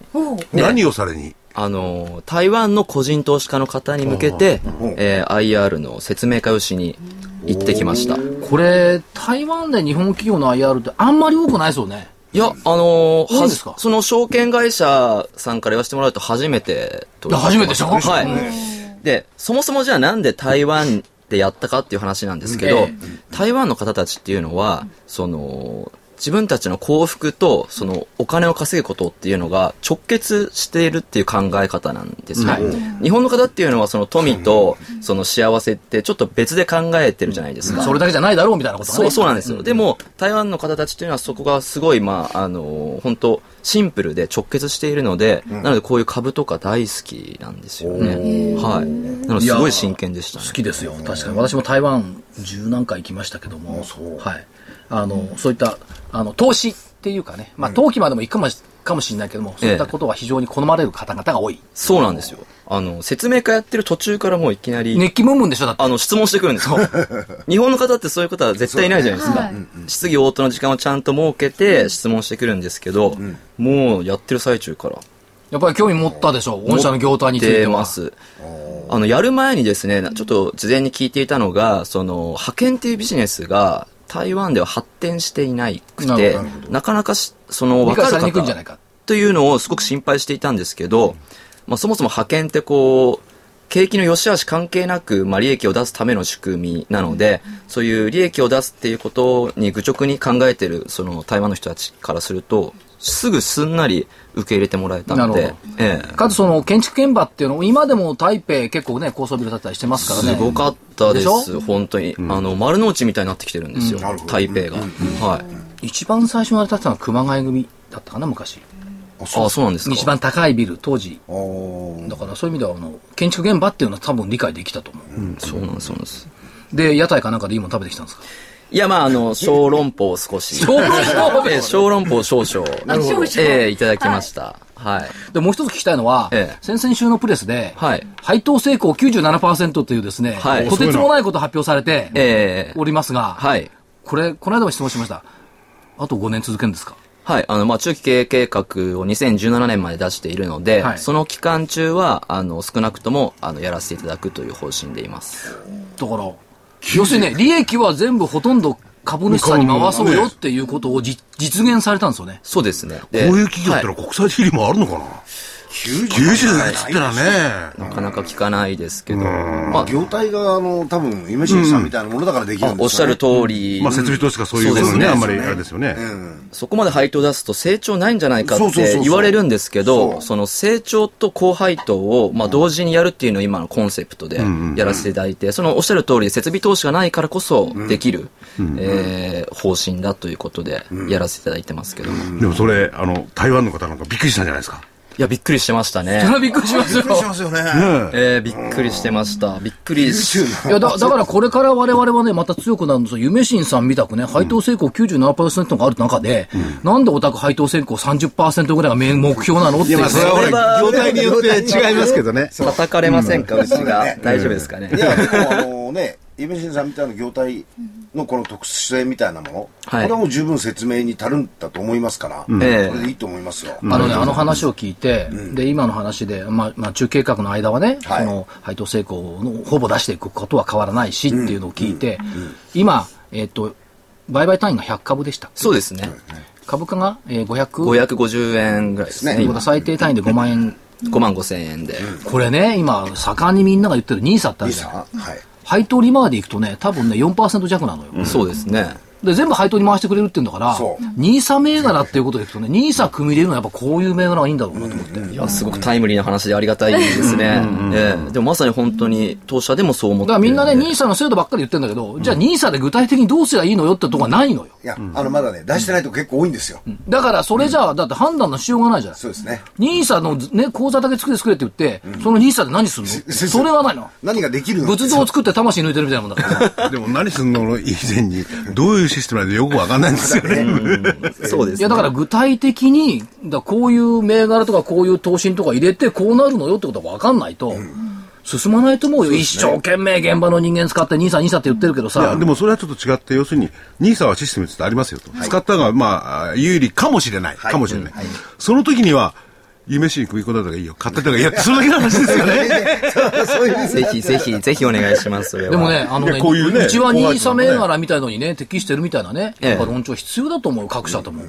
何をされに？あの、台湾の個人投資家の方に向けて、えー IR の説明会をしに行ってきました。これ、台湾で日本企業の IR ってあんまり多くないですよね。いや、あの多いんですか？その証券会社さんから言わせてもらうと初めてと初めてでしょはい。で、そもそもじゃあなんで台湾でやったかっていう話なんですけど、え。台湾の方たちっていうのは、その、自分たちの幸福とそのお金を稼ぐことっていうのが直結しているっていう考え方なんですよ、日本の方っていうのはその富とその幸せってちょっと別で考えてるじゃないですか、それだけじゃないだろうみたいなことがね。そうそうなんですよ、でも台湾の方たちっていうのはそこがすごいまああの本当シンプルで直結しているので、なのでこういう株とか大好きなんですよね。はい。なのですごい真剣でしたね。好きですよ。確かに。私も台湾十何回行きましたけども。はい。あの、そういった、あの、投資っていうかね、まあ、投機までも行くかもしかもしれないけども、そういったことは非常に好まれる方々が多い。そうなんですよあの説明会やってる途中からもういきなり、熱気ムンムンでしょだって。あの、質問してくるんですよ。日本の方ってそういうことは絶対いないじゃないですか。質疑応答の時間をちゃんと設けて質問してくるんですけど、もうやってる最中から。やっぱり興味持ったでしょ御社の業態についてます。あの、やる前にですね、ちょっと事前に聞いていたのが、その、派遣っていうビジネスが台湾では発展していなくてなかなかしその、分か。る方か。というのをすごく心配していたんですけど、まあ、そもそも派遣ってこう、景気の良し悪し関係なく、まあ、利益を出すための仕組みなので、そういう利益を出すっていうことに愚直に考えてる、その台湾の人たちからすると、すぐすんなり受け入れてもらえたのでええ。かつその建築現場っていうのを今でも台北結構ね高層ビル建てたりしてますからね。すごかったででしょ？す、本当に。あの、丸の内みたいになってきてるんですよ、台北が。はい。一番最初に建てたのは熊谷組だったかな昔。あ、そうなんですか。一番高いビル当時。だからそういう意味ではあの建築現場っていうのは多分理解できたと思う、そうなんです、そうなんです。で屋台かなんかでいいもの食べてきたんですか？いや、まあ、あの、小籠包を少し。小籠包？ええ小籠包少々。なるほどええいただきました。はい。でもう一つ聞きたいのは、ええ先々週のプレスで、はい配当成功97%というですね、はいとてつもないこと発表されてええおりますが、はい。これ、この間も質問しました。あと5年続けるんですか？はい。あの、まあ、中期経営計画を2017年まで出しているので、はいその期間中は、あの、少なくとも、あの、やらせていただくという方針でいます。だから、要するにね、利益は全部ほとんんど株主さんに回そうよっていうことをじ実現されたんですよね。そうですね。こでういう企業ってのは国際的にもあるのかな、90っつったらね、なかなか聞かないですけど、まあ、業態が、あの、多分、夢新さんみたいなものだからできるんですよね。おっしゃる通り、まあ、設備投資がそういうことね、そうですね。あんまりあれですよね。そこまで配当出すと成長ないんじゃないかって言われるんですけそう。ど、その成長と高配当を、まあ、同時にやるっていうのを今のコンセプトでやらせていただいて、そのおっしゃる通り設備投資がないからこそできる、えー方針だということでやらせていただいてますけど。いでもそれ、あの、台湾の方なんかびっくりしたんじゃないですか。や、びっくりしてましたね それ。はびっくりしますよ。びっくりしますよね。えーびっくりしてました。びっくりし、いやだだからこれから我々はね、また強くなるんですよ。夢新さんみたくね、配当成功97%がある中で、なんでお宅配当成功30%ぐらいが目目標なのっていうね。それはほら、業態によって違いますけどね。叩かれませんか、うちが。大丈夫ですかね？い。や、でもあのね、夢新さんみたいな業態のこの特殊性みたいなもの、はいこれはもう十分説明に足るんだと思いますから、ええこれでいいと思いますよ。あのね、あの話を聞いて、で、今の話で、まあ、まあ、中計画の間はね、はいその、配当成功のほぼ出していくことは変わらないしっていうのを聞いて、今、えっ、と、売買単位が100株でした。そうですね。株価が、えー、500、550円ぐらいですね。最低単位で5万円。5万5千円で。これね、今、盛んにみんなが言ってる NISA ってあるじゃん。はい。配当利回りでいくとね、多分ね、4%弱なのよ。そうですね。で、全部配当に回してくれるって言うんだからニーサ銘柄っていうことでいくとね、ニーサ組み入れるのはやっぱこういう銘柄がいいんだろうなと思って。いや、すごくタイムリーな話でありがたいですね。ええでもまさに本当に当社でもそう思ってるだからみんなね、ニーサの制度ばっかり言ってんだけど、じゃあニーサで具体的にどうすりゃいいのよってとこがないのよ。いや、あの、まだね、出してないと結構多いんですよ。だからそれじゃあ、だって判断のしようがないじゃない。そうですね。ニーサのね、口座だけ作れ作れって言って、そのニーサで何するの？それはないの。何ができるの？仏像を作って魂抜いてるみたいなもんだから。でも何すんの以前に、どういうシステムなのかよくわかんないんですよね。そう です、ね。いや、だから具体的に、だこういう銘柄とかこういう投信とか入れてこうなるのよってことは分かんないと、進まないと思うよ。一生懸命現場の人間使ってニーサニーサって言ってるけどいや、さで。もそれはちょっと違って、要するに、ニーサはシステムってありますよと。使ったが、まあ、有利かもしれない。かもしれない。その時には、夢しに組み込んだ方がいいよ。買ってた方がいいよ。それだけの話ですよね。ぜひぜひ、ぜひお願いします、でもね、あのね、こういうねうちはニーサ銘柄みたいのにね、適してるみたいなね、やっぱ論調必要だと思う、各社とも。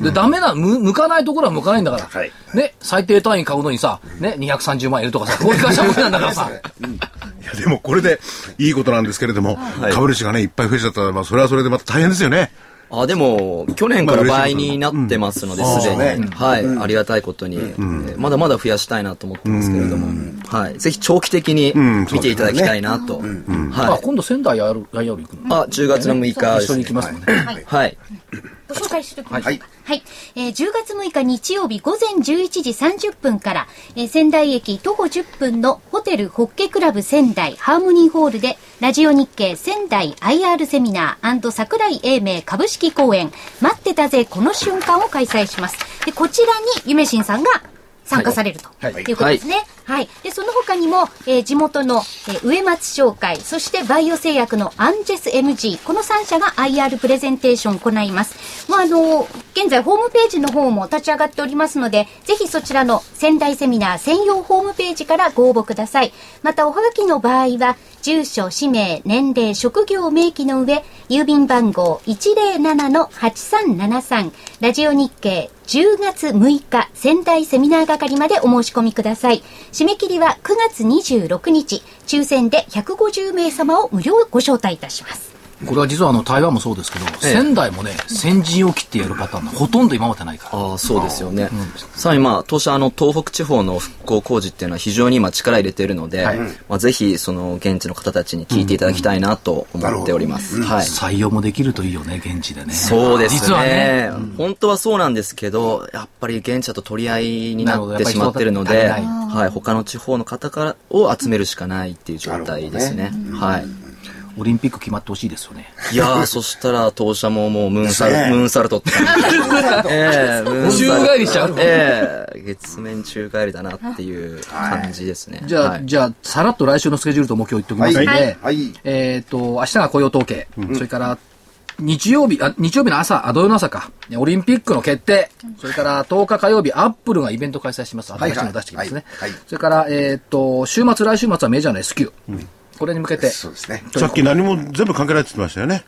で、ダメな、む向かないところは向かないんだから。ね、最低単位買うのにさ、ね、230万円いるとかさ、こういう会社もなんだからさ。いや、でもこれでいいことなんですけれども、株主がね、いっぱい増えちゃったら、まあ、それはそれでまた大変ですよね。あ、でも、去年から倍になってますので、すでに。うん。はい、ありがたいことに、えーまだまだ増やしたいなと思ってますけれども、はい。ぜひ長期的に見ていただきたいなと。あはい。今度仙台やるやる行くの？あ、10月の6日ですね。一緒に行きますもんね。はい。ご紹介しておきます。はいはい。えー10月6日日曜日午前11時30分から、えー仙台駅徒歩10分のホテルホッケクラブ仙台ハーモニーホールで、ラジオ日経仙台 IR セミナー桜井英明株式公演、待ってたぜこの瞬間を開催します。で、こちらにゆめしんさんが参加されると、はいいうことですね。はい。で、その他にも、えー地元の、えー植松商会、そしてバイオ製薬のアンジェス MG、この3社が IR プレゼンテーションを行います。もうあのー現在ホームページの方も立ち上がっておりますので、ぜひそちらの仙台セミナー専用ホームページからご応募ください。また、おはがきの場合は、住所、氏名、年齢、職業を明記の上、郵便番号107-8373、ラジオ日経10月6日仙台セミナー係までお申し込みください。締め切りは9月26日、抽選で150名様を無料ご招待いたします。これは実はあの台湾もそうですけど、仙台もね、先陣を切ってやるパターンがほとんど今までないから。ああ、そうですよね。さらにまあ、当社あの、東北地方の復興工事っていうのは非常に今力入れているので、はいまあ、ぜひ、その、現地の方たちに聞いていただきたいなと思っております。はい。採用もできるといいよね、現地でね。そうですね。実はね。本当はそうなんですけど、やっぱり現地だと取り合いになってしまってるので、はい、他の地方の方からを集めるしかないっていう状態ですね。はい。オリンピック決まってほしいですよね。いやー、そしたら当社ももうムーンサル、ね。ムーンサルトって。感じで。ええムーンサル。ト宙返りしちゃうええ月面宙返りだなっていう感じですね。じゃあ、はい。じゃあ、さらっと来週のスケジュールと目標言っておきますので、はい。はい。えっ、と、明日が雇用統計、それから、日曜日、あ、日曜日の朝、あ、土曜の朝か、オリンピックの決定、それから10日火曜日、アップルがイベント開催します。新しいの出してきますね。はいはい。それから、えっ、と、週末、来週末はメジャーの S q、これに向けて、そうですね。さっき何も全部関係ないって言ってましたよね。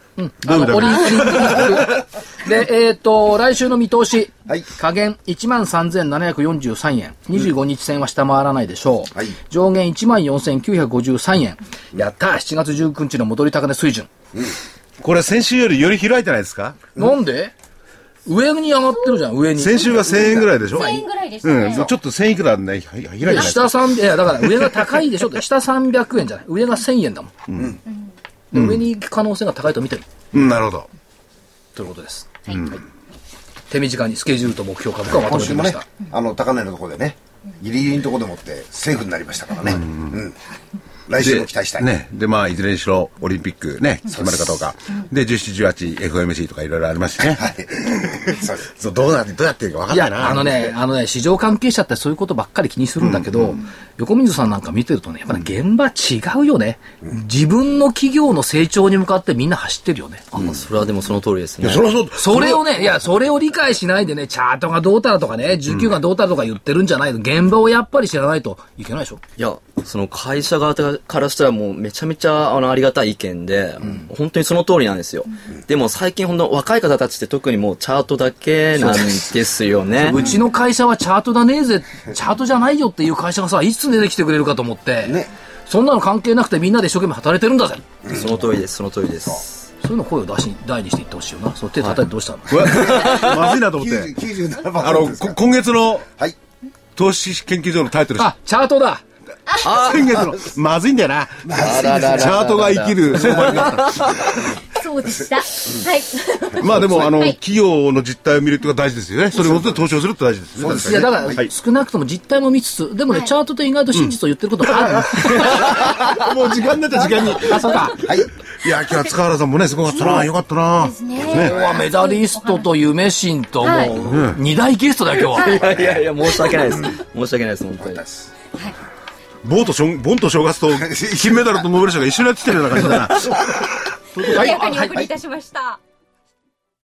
あの、オリンピック。で、えっ、と、来週の見通し。はい下限13,743円。25日線は下回らないでしょう。はい上限14,953円。やったー !7 月19日の戻り高値水準。これ先週よりより開いてないですか？なんで？上に上がってるじゃん、上に。先週が1000円ぐらいでしょ？1000円ぐらいですうね。ん、ちょっと1000いくらね、開いてない下300、いや、だから上が高いでしょ？って。下300円じゃない？上が1000円だもん。で上に行く可能性が高いと見てる。うん、なるほど。ということです。はい手短にスケジュールと目標株価をまと今週もねめてみました。、あの、高値のところでね、ギリギリのところでもって、セーフになりましたからね。うん。来週も期待したい。ね。で、まあ、いずれにしろ、オリンピックね、決まるかどうか。で、17、18、FOMC とかいろいろありますしね。はい。そう どうなって、どうやっていいか分かいや、んないな。あのね、あのね、市場関係者ってそういうことばっかり気にするんだけど、横水さんなんか見てるとね、やっぱり現場違うよね。自分の企業の成長に向かってみんな走ってるよね。あそれはでもその通りですね。いや、そりゃそう。それをね、いや、それを理解しないでね、チャートがどうたらとかね、19がどうたらとか言ってるんじゃないの。現場をやっぱり知らないといけないでしょ。いや、その会社側からしたらもうめちゃめちゃあのありがたい意見で、本当にその通りなんですよ。でも最近ほんと若い方たちって特にもうチャートだけなんですよね。うちの会社はチャートだねえぜ、チャートじゃないよっていう会社がさ、いつ出てきてくれるかと思って、ねそんなの関係なくてみんなで一生懸命働いてるんだぜ。その通りです、その通りです。そういうの声を出し、大にしていってほしいよな。その手叩いてどうしたの、まずいなと思って。90 97%あの、今月のはい。投資研究所のタイトル、あ、チャートだ先月の、まずいんだよな。チャートが生きる相場になった。そうでした。はい。まあでも、あの、企業の実態を見るっていうのが大事ですよね。それをもって投資をするって大事ですね。いや、だから、少なくとも実態も見つつ、でもね、チャートって意外と真実を言ってることがある。もう時間になった時間に。あ、そうか。はい。いや、今日は塚原さんもね、すごかったな。よかったな。ですね。今日はメダリストと夢心と、もう、二大ゲストだよ、今日は。いやいや、申し訳ないです。申し訳ないです、本当に。ボンとしょボンと正月と 金メダルとノーベル賞が一緒にやってきてるような感じだな。穏やかにお送りいたしました。